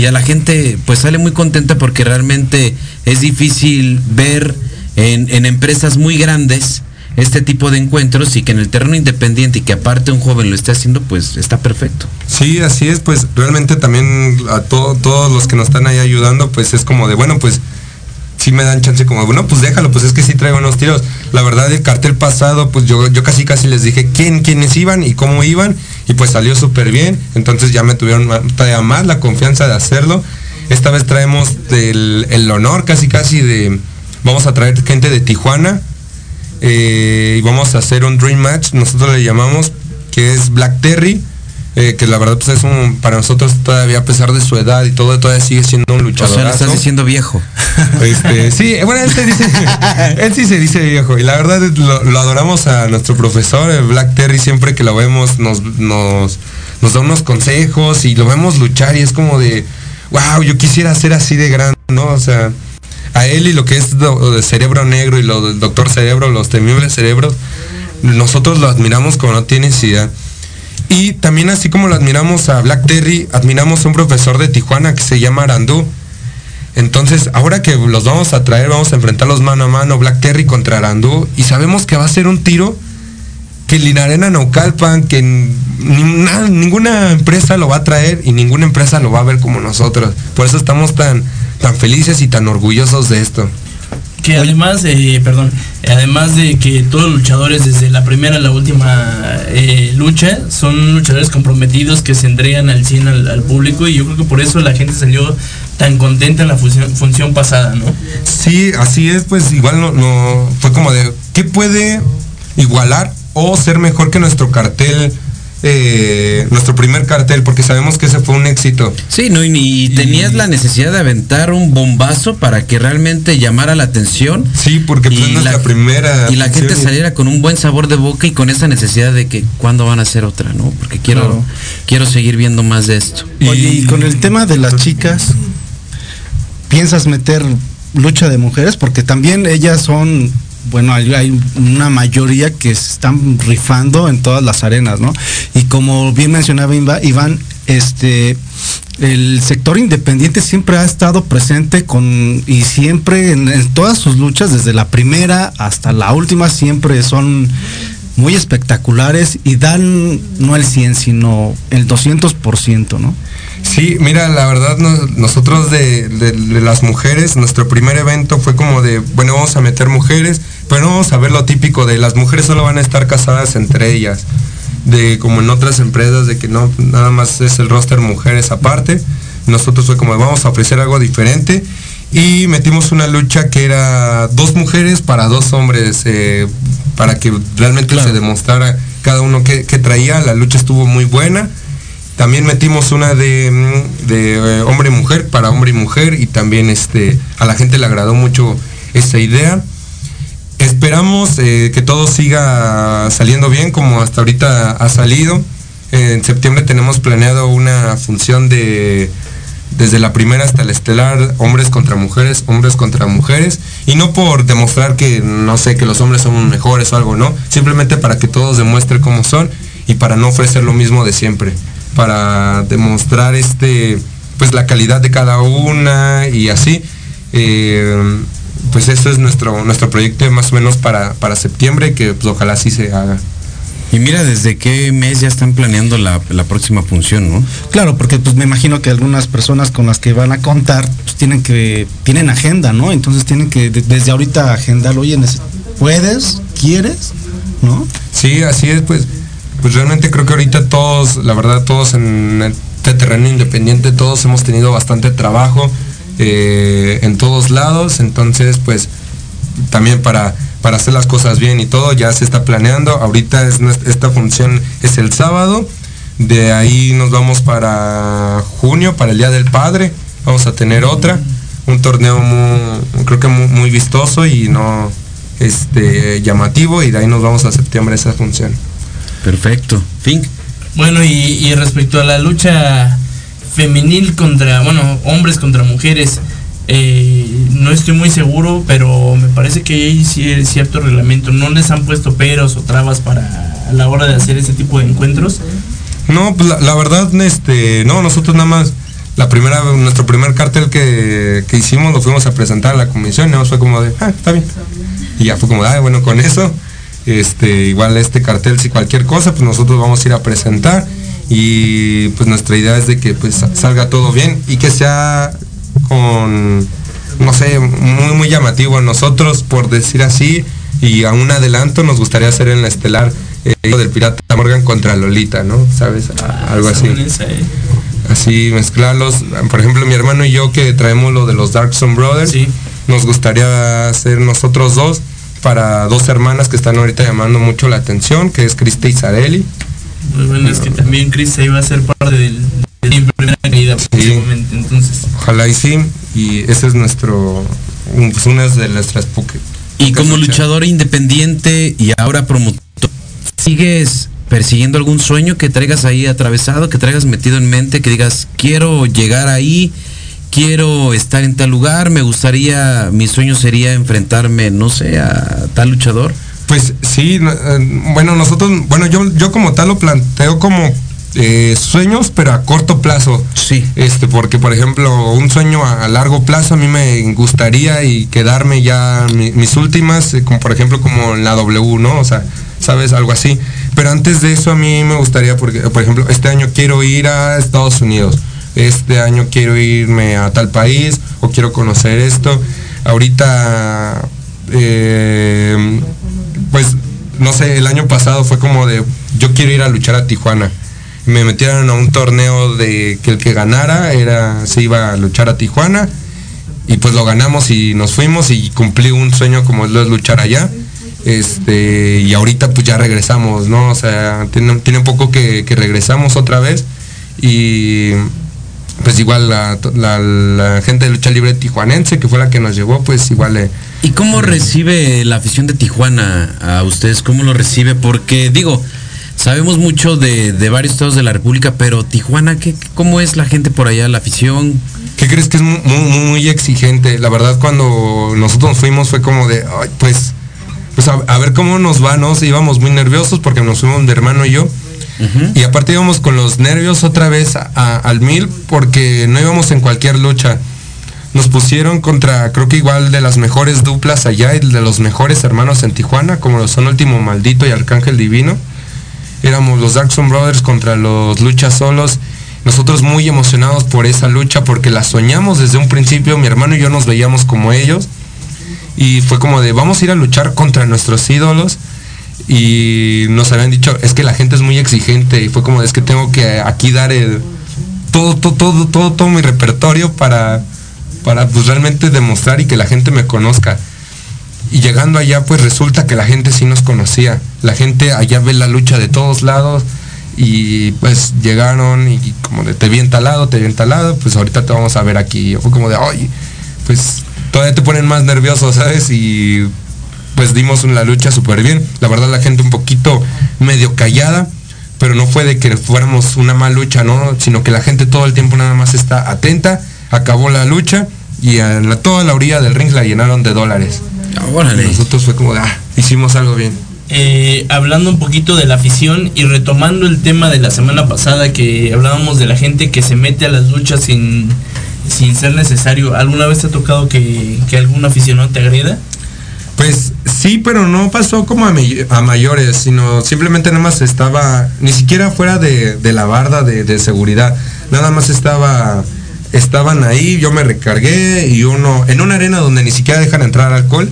Y a la gente pues sale muy contenta porque realmente es difícil ver en, en empresas muy grandes este tipo de encuentros y que en el terreno independiente y que aparte un joven lo esté haciendo, pues está perfecto. Sí, así es, pues realmente también a to- todos los que nos están ahí ayudando, pues es como de, bueno, pues sí me dan chance como, bueno, pues déjalo, pues es que sí traigo unos tiros. La verdad, el cartel pasado, pues yo, yo casi casi les dije quién, quiénes iban y cómo iban, y pues salió súper bien, entonces ya me tuvieron todavía más la confianza de hacerlo. Esta vez traemos el, el honor casi casi de, vamos a traer gente de Tijuana, eh, y vamos a hacer un Dream Match, nosotros le llamamos, que es Black Terry, eh, que la verdad pues es un, para nosotros todavía a pesar de su edad y todo, todavía sigue siendo un O luchador. sea, le estás diciendo viejo. Este, sí, bueno, él, se dice, él sí se dice viejo. Y la verdad lo, lo adoramos a nuestro profesor, el Black Terry, siempre que lo vemos nos, nos, nos da unos consejos y lo vemos luchar y es como de, wow, yo quisiera ser así de grande, ¿no? O sea, a él y lo que es lo, de Cerebro Negro y lo del Doctor Cerebro, los temibles cerebros, nosotros lo admiramos como no tienes idea. Y también así como lo admiramos a Black Terry, admiramos a un profesor de Tijuana que se llama Arandú. Entonces, ahora que los vamos a traer, vamos a enfrentarlos mano a mano, Black Terry contra Arandú, y sabemos que va a ser un tiro que Linarena Naucalpan, que ni- na- ninguna empresa lo va a traer y ninguna empresa lo va a ver como nosotros. Por eso estamos tan, tan felices y tan orgullosos de esto. Que además, eh, perdón, además de que todos los luchadores desde la primera a la última eh, lucha son luchadores comprometidos que se entregan al 100 al, al público y yo creo que por eso la gente salió tan contenta en la función, función pasada, ¿no? Sí, así es, pues igual no, no fue como de, ¿qué puede igualar o ser mejor que nuestro cartel, eh, nuestro primer cartel? Porque sabemos que ese fue un éxito. Sí, no, y, ni tenías la necesidad de aventar un bombazo para que realmente llamara la atención. Sí, porque pues, no es la primera Y la gente saliera con un buen sabor de boca y con esa necesidad de que cuándo van a hacer otra, ¿no? Porque quiero, Claro. quiero seguir viendo más de esto. Oye, y con el tema de las chicas, ¿piensas meter lucha de mujeres? Porque también ellas son, bueno, hay, una mayoría que se están rifando en todas las arenas, ¿no? Y como bien mencionaba Iván, este el sector independiente siempre ha estado presente con y siempre en, todas sus luchas desde la primera hasta la última siempre son muy espectaculares y dan no el 100, sino el 200%, ¿no? Sí, mira, la verdad nosotros de, las mujeres, nuestro primer evento fue como de, bueno, vamos a meter mujeres, pero vamos a ver lo típico de las mujeres solo van a estar casadas entre ellas, de como en otras empresas, de que no, nada más es el roster mujeres aparte. Nosotros fue como, vamos a ofrecer algo diferente y metimos una lucha que era dos mujeres para dos hombres, eh, para que realmente se demostrara cada uno que, traía. La lucha estuvo muy buena. También metimos una de, mm, eh, hombre y mujer para hombre y mujer y también este, a la gente le agradó mucho esa idea. Esperamos eh, que todo siga saliendo bien como hasta ahorita ha salido. En septiembre tenemos planeado una función de desde la primera hasta el estelar, hombres contra mujeres, hombres contra mujeres, y no por demostrar que, no sé, que los hombres son mejores o algo, ¿no? Simplemente para que todos demuestren cómo son y para no ofrecer lo mismo de siempre, para demostrar este, pues la calidad de cada una y así. Eh, pues eso es nuestro, nuestro proyecto más o menos para, para septiembre, que pues, ojalá sí se haga. Y mira, ¿desde qué mes ya están planeando la, próxima función, no? Claro, porque pues me imagino que algunas personas con las que van a contar pues, tienen que, tienen agenda, ¿no? Entonces tienen que desde ahorita agendar, oye, ¿puedes? ¿Quieres? ¿No? Sí, así es, pues, pues realmente creo que ahorita todos, la verdad, todos en este terreno independiente, todos hemos tenido bastante trabajo eh, en todos lados, entonces pues también para para hacer las cosas bien y todo, ya se está planeando. Ahorita es, esta función es el sábado. De ahí nos vamos para junio, para el Día del Padre. Vamos a tener otra. Un torneo muy, creo que muy, vistoso y no este, llamativo. Y de ahí nos vamos a septiembre esa función. Perfecto. Fink. Bueno, y respecto a la lucha femenil contra, bueno, hombres contra mujeres, eh, no estoy muy seguro, pero me parece que hay cierto reglamento. ¿No les han puesto peros o trabas para a la hora de hacer ese tipo de encuentros? No, pues la, verdad, este, no, nosotros nada más, la primera, nuestro primer cartel que, hicimos lo fuimos a presentar a la comisión y fue como de, ah, está bien. Y ya fue como, ah, bueno, con eso, este, igual este cartel, si cualquier cosa, pues nosotros vamos a ir a presentar y pues nuestra idea es de que pues salga todo bien y que sea con, no sé, muy, muy llamativo. Nosotros, por decir así, y a un adelanto nos gustaría hacer en la estelar eh, del Pirata Morgan contra Lolita, ¿no? ¿Sabes? Ah, Algo así. Eh. Así mezclarlos. Por ejemplo, mi hermano y yo que traemos lo de los Darkson Brothers, nos gustaría hacer nosotros dos para dos hermanas que están ahorita llamando mucho la atención, que es Krista y Sareli. Muy bueno, es que también Krista iba a ser parte del, primera caída entonces. Ojalá y sí, y ese es nuestro, pues una de nuestras Y como luchador independiente y ahora promotor, ¿sigues persiguiendo algún sueño que traigas ahí atravesado, que traigas metido en mente, que digas, quiero llegar ahí, quiero estar en tal lugar, me gustaría, mi sueño sería enfrentarme, no sé, a tal luchador? Pues sí, eh, bueno, nosotros, bueno, yo, yo como tal lo planteo como eh, sueños, pero a corto plazo. Sí. Este, porque por ejemplo, un sueño a, largo plazo a mí me gustaría y quedarme ya mis últimas, eh, como por ejemplo como en la W, ¿no? O sea, sabes, algo así. Pero antes de eso a mí me gustaría, porque, por ejemplo, este año quiero ir a Estados Unidos, este año quiero irme a tal país o quiero conocer esto. Ahorita, eh, pues, no sé, el año pasado fue como de, yo quiero ir a luchar a Tijuana. Me metieron a un torneo de que el que ganara era se iba a luchar a Tijuana. Y pues lo ganamos y nos fuimos y cumplí un sueño como es luchar allá. Este y ahorita pues ya regresamos no o sea tiene, tiene un poco que, regresamos otra vez. Y pues igual la, gente de lucha libre tijuanense que fue la que nos llevó pues igual ¿Y cómo recibe la afición de Tijuana a ustedes? ¿Cómo lo recibe? Porque digo, Sabemos mucho de, varios estados de la República, pero Tijuana, ¿qué, ¿cómo es la gente por allá, la afición? ¿Qué crees que es muy, muy, exigente? La verdad, cuando nosotros fuimos fue como de, pues, pues a, ver cómo nos va, ¿no? íbamos muy nerviosos porque nos fuimos mi hermano y yo. Y aparte íbamos con los nervios otra vez al mil porque no íbamos en cualquier lucha. Nos pusieron contra, creo que igual de las mejores duplas allá y de los mejores hermanos en Tijuana, como lo son Último Maldito y Arcángel Divino. Éramos los Jackson Brothers contra los Lucha Solos. Nosotros muy emocionados por esa lucha porque la soñamos desde un principio, mi hermano y yo nos veíamos como ellos. Y fue como de, vamos a ir a luchar contra nuestros ídolos. Y nos habían dicho, es que la gente es muy exigente. Y fue como, es que tengo que aquí dar el, todo, todo, todo, todo, todo mi repertorio para, para pues realmente demostrar y que la gente me conozca. Y llegando allá pues resulta que la gente sí nos conocía. La gente allá ve la lucha de todos lados y pues llegaron y como de te vi entalado, te vi entalado, pues ahorita te vamos a ver aquí. Fue como de, oye, pues todavía te ponen más nervioso, ¿sabes? Y pues dimos una lucha súper bien. La verdad la gente un poquito medio callada, pero no fue de que fuéramos una mala lucha, ¿no? Sino que la gente todo el tiempo nada más está atenta acabó la lucha y la, toda la orilla del ring la llenaron de dólares. Y nosotros fue como ah, hicimos algo bien. Eh, hablando un poquito de la afición y retomando el tema de la semana pasada que hablábamos de la gente que se mete a las luchas sin, sin ser necesario, ¿alguna vez te ha tocado que, que algún aficionado te agreda? Pues sí, pero no pasó como a, mayores, sino simplemente nada más estaba, ni siquiera fuera de, la barda de, de seguridad, nada más estaba estaban ahí, yo me recargué y uno, en una arena donde ni siquiera dejan entrar alcohol,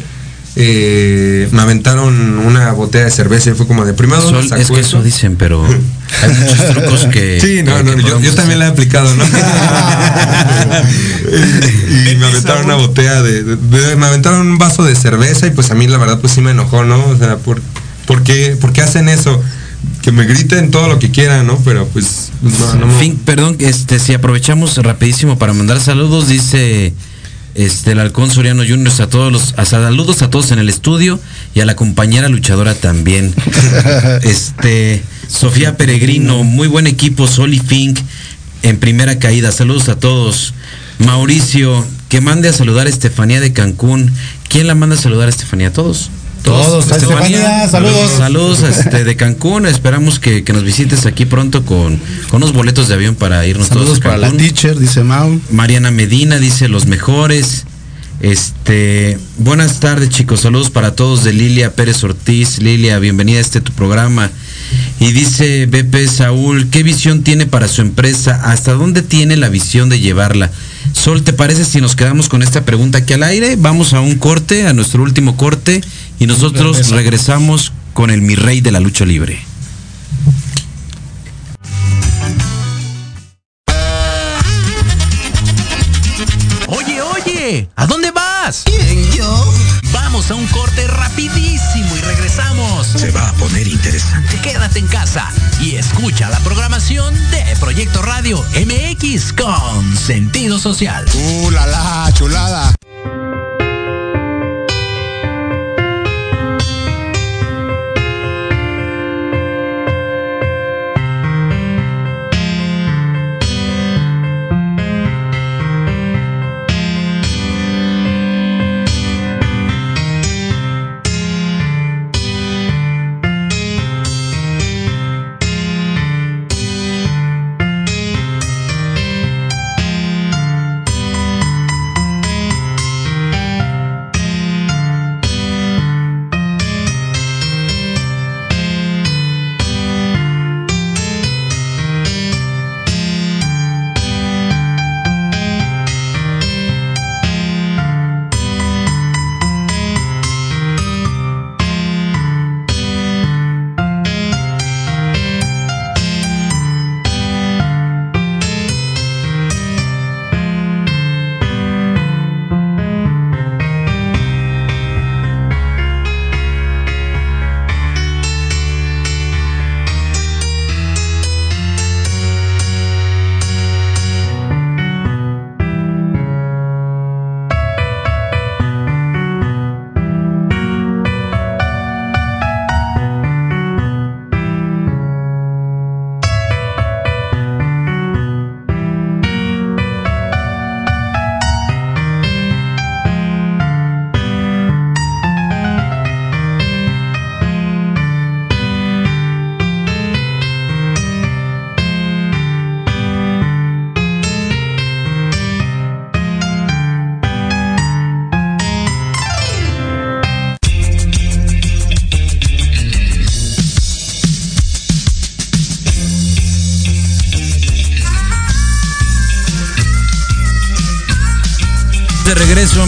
eh, me aventaron una botella de cerveza y fue como de primero es que eso dicen pero hay muchos trucos que sí no, no yo, también la he aplicado no y, me aventaron una botella de, me aventaron un vaso de cerveza y pues a mí la verdad pues sí me enojó no o sea por, ¿por qué, por qué hacen eso que me griten todo lo que quieran, ¿no? Pero pues no, Fin, perdón, este, si aprovechamos rapidísimo para mandar saludos, dice este el halcón Soriano Juniors a todos los a saludos a todos en el estudio y a la compañera luchadora también. este Sofía Peregrino, muy buen equipo, Soli Fink en primera caída. Saludos a todos. Mauricio, que mande a saludar a Estefanía de Cancún. ¿Quién la manda a saludar a Estefanía? ¿A todos? Todos, Estefanía, saludos. Saludos este, de Cancún. Esperamos que, nos visites aquí pronto con, con unos boletos de avión para irnos saludos todos a para la teacher, dice Mau. Mariana Medina dice los mejores. Este, buenas tardes chicos, saludos para todos de Lilia Pérez Ortiz. Lilia, bienvenida a este tu programa. Y dice BP Saúl, ¿qué visión tiene para su empresa? ¿Hasta dónde tiene la visión de llevarla? Sol, ¿te parece si nos quedamos con esta pregunta aquí al aire? Vamos a un corte, a nuestro último corte, y nosotros regresamos con el mi rey de la lucha libre. Oye, oye, ¿a dónde vas? ¿Quién, yo? Vamos a un corte rapidísimo y regresamos. Se va a poner interesante. Quédate en casa y escucha la programación de Proyecto Radio MX con sentido social. ¡Uh, la, la chulada!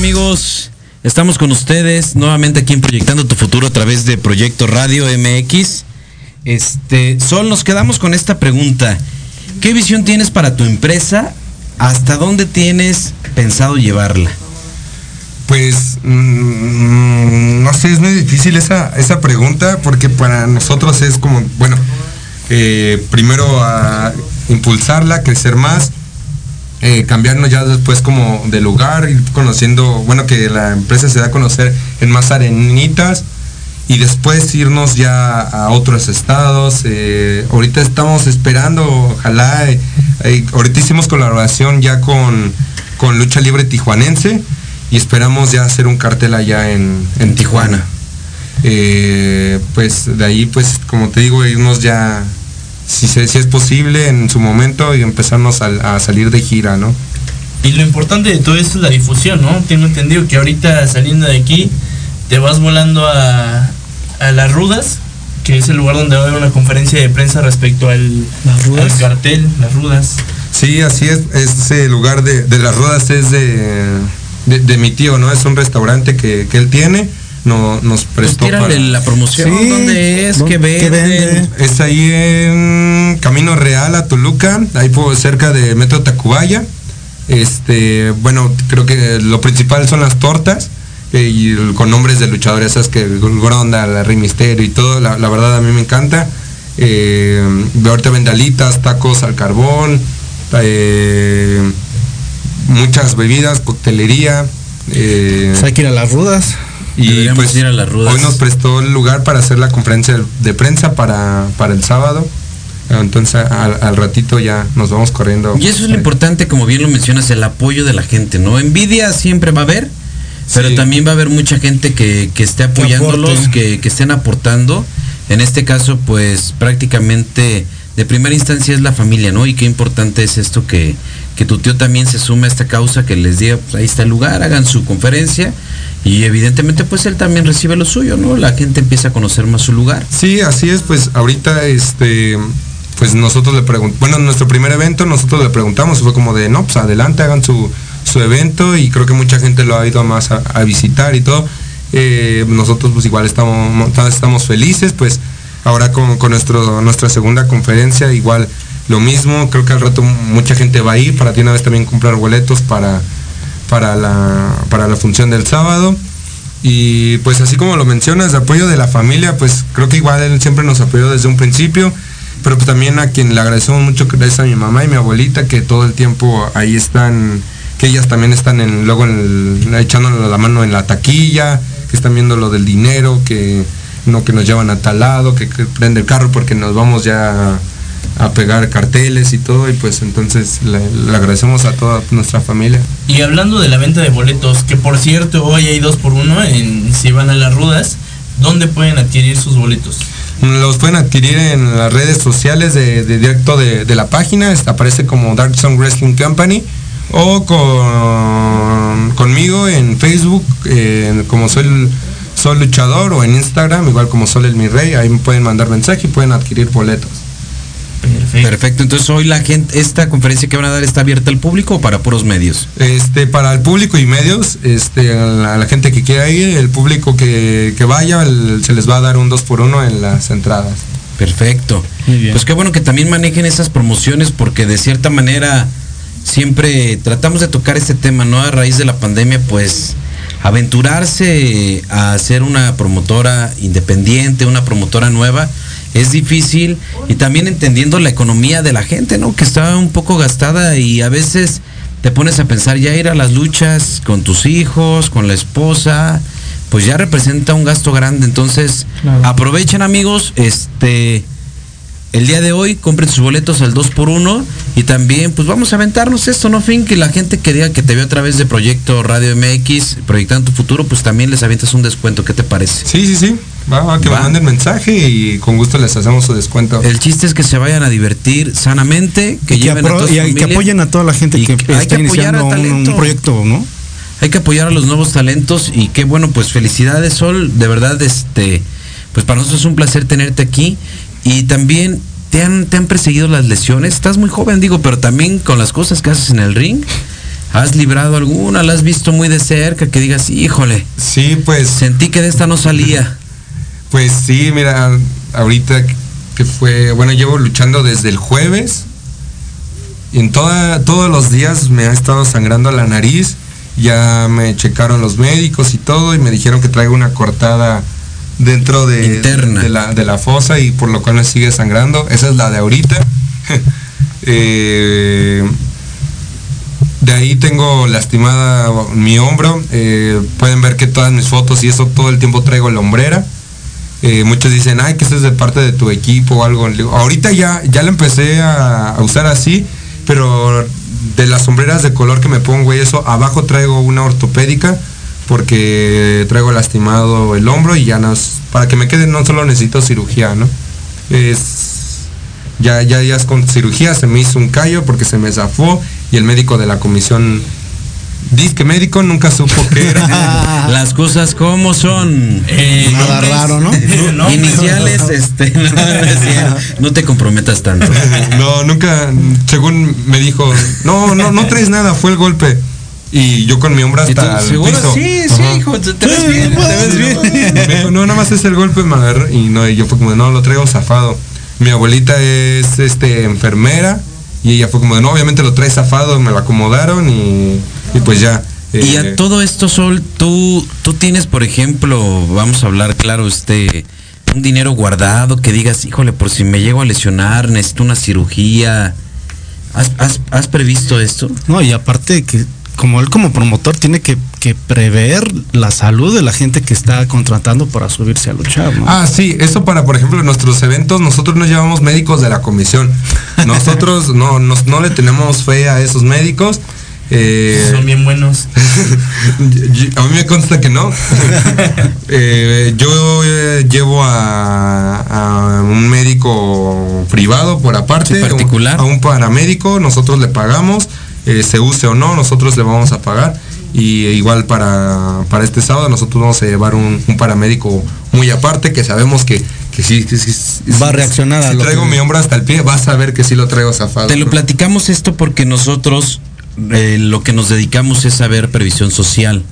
Amigos. Estamos con ustedes nuevamente aquí en Proyectando tu Futuro a través de Proyecto Radio MX. Este, Sol, nos quedamos con esta pregunta. ¿Qué visión tienes para tu empresa? ¿Hasta dónde tienes pensado llevarla? Pues mm, no sé, es muy difícil esa, esa pregunta porque para nosotros es como, bueno, eh, primero impulsarla, crecer más, eh, cambiarnos ya después como de lugar, ir conociendo, bueno, que la empresa se da a conocer en más arenitas y después irnos ya a otros estados. eh, ahorita estamos esperando, ojalá, eh, ahorita hicimos colaboración ya con, con Lucha Libre Tijuanense y esperamos ya hacer un cartel allá en, en Tijuana. Pues de ahí, pues como te digo, irnos ya, si, se- si es posible, en su momento y empezarnos a, a salir de gira, ¿no? Y lo importante de todo esto es la difusión, ¿no? Tengo entendido que ahorita saliendo de aquí te vas volando a, a Las Rudas, que es el lugar donde va a haber una conferencia de prensa respecto al, al cartel, Las Rudas. Sí, así es. Ese lugar de, de las ruedas es de, de, de mi tío, ¿no? Es un restaurante que, que él tiene. No, nos prestó Pues tírale la promoción, ¿dónde es? ¿Qué venden? Es ahí en Camino Real a Toluca, ahí por cerca de Metro Tacubaya. Este, bueno, creo que lo principal son las tortas eh, y el- con nombres de luchadores, esas que Gronda, la Rey Misterio y todo, la, la verdad a mí me encanta. Eh, ahorita vendalitas, tacos al carbón, eh, muchas bebidas, coctelería. eh, Pues hay que ir a las rudas. Y pues ir a las rudas. hoy nos prestó el lugar para hacer la conferencia de prensa para, para el sábado. Entonces al, al ratito ya nos vamos corriendo. Y eso es lo importante, como bien lo mencionas, el apoyo de la gente, ¿no? Envidia siempre va a haber, pero Sí. también va a haber mucha gente que, que esté apoyándolos, que, que estén aportando. En este caso, pues prácticamente de primera instancia es la familia, ¿no? Y qué importante es esto que, que tu tío también se suma a esta causa, que les diga, pues ahí está el lugar, hagan su conferencia. Y evidentemente, pues él también recibe lo suyo, ¿no? La gente empieza a conocer más su lugar. Sí, así es, pues ahorita este pues nosotros le preguntamos, bueno, en nuestro primer evento nosotros le preguntamos, fue como de, no, pues adelante, hagan su, su evento y creo que mucha gente lo ha ido más a, visitar y todo. Eh, nosotros pues igual estamos, estamos felices, pues ahora con, con nuestro, nuestra segunda conferencia igual lo mismo, creo que al rato mucha gente va a ir para de una vez también comprar boletos para, para, la, para la función del sábado. Y pues así como lo mencionas, apoyo de la familia, pues creo que igual él siempre nos apoyó desde un principio, pero pues también a quien le agradecemos mucho, que es a mi mamá y mi abuelita, que todo el tiempo ahí están, que ellas también están en, luego en el- echándole la mano en la taquilla, que están viendo lo del dinero, que no que nos llevan a tal lado, que prende el carro porque nos vamos ya a pegar carteles y todo, y pues entonces le, le agradecemos a toda nuestra familia. Y hablando de la venta de boletos, que por cierto hoy hay dos por uno en si van a las rudas, ¿dónde pueden adquirir sus boletos? Los pueden adquirir en las redes sociales de, de directo de, de la página, aparece como Dark Song Wrestling Company o con, conmigo en Facebook eh, como soy, el- soy luchador o en Instagram igual como soy el mi rey, ahí me pueden mandar mensaje y pueden adquirir boletos. Perfecto, entonces hoy la gente, esta conferencia que van a dar está abierta al público o para puros medios. Este, para el público y medios, este, a la, a la gente que quiera ir, el público que, que vaya, el- se les va a dar un 2 por 1 en las entradas. Perfecto. Pues qué bueno que también manejen esas promociones porque de cierta manera siempre tratamos de tocar este tema, ¿no? A raíz de la pandemia, pues aventurarse a ser una promotora independiente, una promotora nueva, es difícil y también entendiendo la economía de la gente, ¿no? Que está un poco gastada y a veces te pones a pensar ya ir a las luchas con tus hijos, con la esposa, pues ya representa un gasto grande. Entonces, aprovechen amigos, este el día de hoy compren sus boletos al 2 por 1 y también pues vamos a aventarnos esto, ¿no? Fin, que la gente que diga que te vio a través de Proyecto Radio MX, proyectando tu futuro, pues también les avientas un descuento, ¿qué te parece? Sí, sí, sí. Va, va, que me Va. manden mensaje y con gusto les hacemos su descuento. El chiste es que se vayan a divertir sanamente, que Y que, lleven a toda su y que apoyen a toda la gente que, que hay está que apoyar iniciando al un, un proyecto, ¿no? Hay que apoyar a los nuevos talentos y qué bueno, pues felicidades Sol, de verdad, este, pues para nosotros es un placer tenerte aquí y también te han, te han perseguido las lesiones, estás muy joven, digo, pero también con las cosas que haces en el ring, ¿Has librado alguna? ¿La has visto muy de cerca? Que digas, híjole. Sí, pues. Sentí que de esta no salía. Pues sí, mira, ahorita que fue, bueno, llevo luchando desde el jueves. Y en toda, todos los días me ha estado sangrando la nariz. Ya me checaron los médicos y todo y me dijeron que traigo una cortada dentro de, de, la, de la fosa y por lo cual me sigue sangrando. Esa es la de ahorita. Eh, de ahí tengo lastimada mi hombro. Eh, pueden ver que todas mis fotos y eso todo el tiempo traigo la hombrera. Eh, muchos dicen, ay, que eso es de parte de tu equipo o algo. Ahorita ya, ya la empecé a, usar así, pero de las sombreras de color que me pongo y eso, abajo traigo una ortopédica porque traigo lastimado el hombro y ya no, para que me quede no solo necesito cirugía, ¿no? Es ya, ya, ya es con cirugía, se me hizo un callo porque se me zafó y el médico de la comisión disque médico nunca supo qué era. Las cosas como son. Eh, Nada raro, ¿no? Iniciales, este, no, te comprometas tanto. no, nunca, según me dijo, no, no, no traes nada, fue el golpe. Y yo con mi hombro hasta el piso. Sí, sí, hijo, te, ves bien, te ves bien. no, nada más es el golpe, me y no, y yo fue como, no, lo traigo zafado mi abuelita es este enfermera y ella fue como de no, obviamente lo trae zafado, me lo acomodaron y, pues ya. y a eh, todo esto, Sol, tú, tú tienes, por ejemplo, vamos a hablar claro, este, un dinero guardado que digas, híjole, por si me llego a lesionar, necesito una cirugía. ¿Has, has, has previsto esto? No, y aparte que como él como promotor tiene que, prever la salud de la gente que está contratando para subirse a luchar. ¿no? Ah, sí, eso para, por ejemplo, nuestros eventos, nosotros nos llevamos médicos de la comisión. Nosotros no, no le tenemos fe a esos médicos. Eh, Son bien buenos. a mí me consta que no. Eh, yo eh, llevo a, un médico privado por aparte, particular. a un paramédico, nosotros le pagamos eh, se use o no, nosotros le vamos a pagar. Y igual para, para este sábado nosotros vamos a llevar un, paramédico muy aparte que sabemos que, que sí, va a reaccionar si traigo mi hombro hasta el pie, vas a ver que sí lo traigo zafado. Te lo platicamos esto porque nosotros eh, lo que nos dedicamos es a ver previsión social.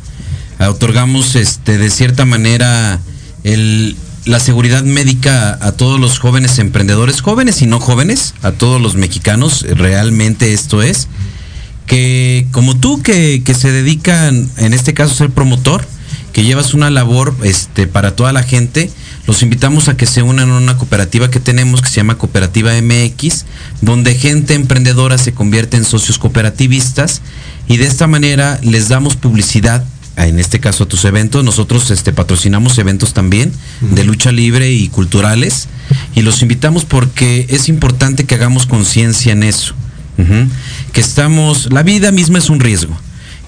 Otorgamos este de cierta manera el, la seguridad médica a todos los jóvenes emprendedores, jóvenes y no jóvenes, a todos los mexicanos, realmente esto es que como tú que, se dedican, en este caso, ser promotor, que llevas una labor este, para toda la gente, los invitamos a que se unan a una cooperativa que tenemos que se llama Cooperativa MX, donde gente emprendedora se convierte en socios cooperativistas y de esta manera les damos publicidad en este caso a tus eventos. Nosotros este, patrocinamos eventos también de lucha libre y culturales y los invitamos porque es importante que hagamos conciencia en eso que estamos, la vida misma es un riesgo.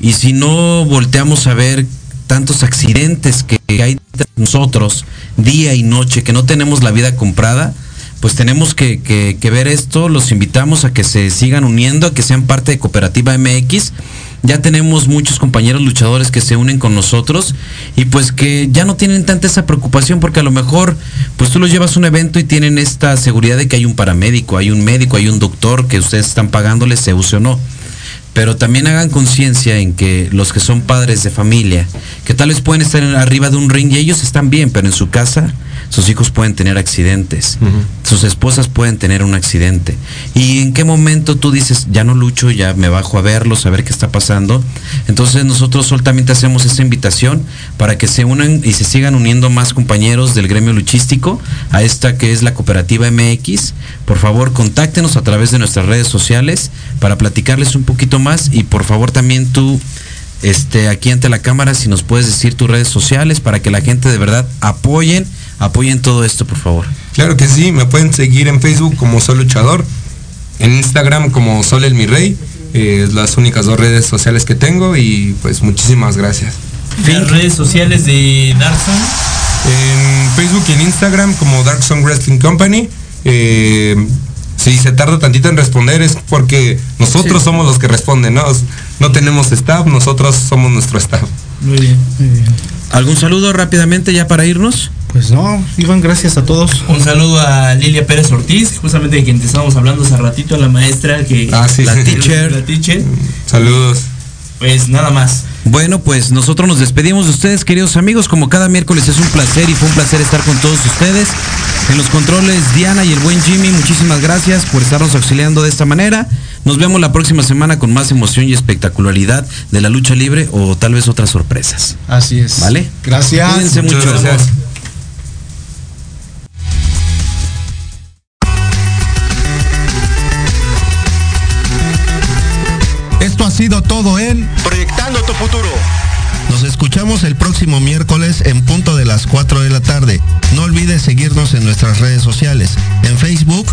Y si no volteamos a ver tantos accidentes que hay nosotros día y noche, que no tenemos la vida comprada, pues tenemos que, que, ver esto, los invitamos a que se sigan uniendo, a que sean parte de Cooperativa MX ya tenemos muchos compañeros luchadores que se unen con nosotros y pues que ya no tienen tanta esa preocupación porque a lo mejor pues tú los llevas a un evento y tienen esta seguridad de que hay un paramédico, hay un médico, hay un doctor que ustedes están pagándoles, se use o no. Pero también hagan conciencia en que los que son padres de familia, que tal vez pueden estar arriba de un ring y ellos están bien, pero en su casa sus hijos pueden tener accidentes, sus esposas pueden tener un accidente. ¿Y en qué momento tú dices, ya no lucho, ya me bajo a verlos, a ver qué está pasando? Entonces nosotros solamente hacemos esta invitación para que se unan y se sigan uniendo más compañeros del gremio luchístico a esta que es la cooperativa MX. Por favor, contáctenos a través de nuestras redes sociales para platicarles un poquito más y por favor también tú este, aquí ante la cámara, si nos puedes decir tus redes sociales para que la gente de verdad apoyen apoyen todo esto, por favor. Claro que sí, me pueden seguir en Facebook como Sol Luchador, en Instagram como Sol el Mi Rey, eh, las únicas dos redes sociales que tengo y pues muchísimas gracias. Las redes sociales de Darkson. En Facebook y en Instagram como Darkson Wrestling Company. Eh, si se tarda tantito en responder es porque nosotros somos los que responden, ¿no? No tenemos staff, nosotros somos nuestro staff. Muy bien. Muy bien. ¿Algún saludo rápidamente ya para irnos? Pues no, Iván, gracias a todos. Un saludo a Lilia Pérez Ortiz, justamente de quien te estábamos hablando hace ratito, a la maestra que ah, la teacher. La teacher. Saludos. pues nada más. Bueno, pues nosotros nos despedimos de ustedes, queridos amigos. Como cada miércoles es un placer y fue un placer estar con todos ustedes. En los controles, Diana y el buen Jimmy, muchísimas gracias por estarnos auxiliando de esta manera. Nos vemos la próxima semana con más emoción y espectacularidad de la lucha libre o tal vez otras sorpresas. Así es. ¿Vale? Gracias. Cuídense Muchas mucho. gracias. Sido todo en Proyectando tu futuro. Nos escuchamos el próximo miércoles en punto de las 4 de la tarde. No olvides seguirnos en nuestras redes sociales. En Facebook,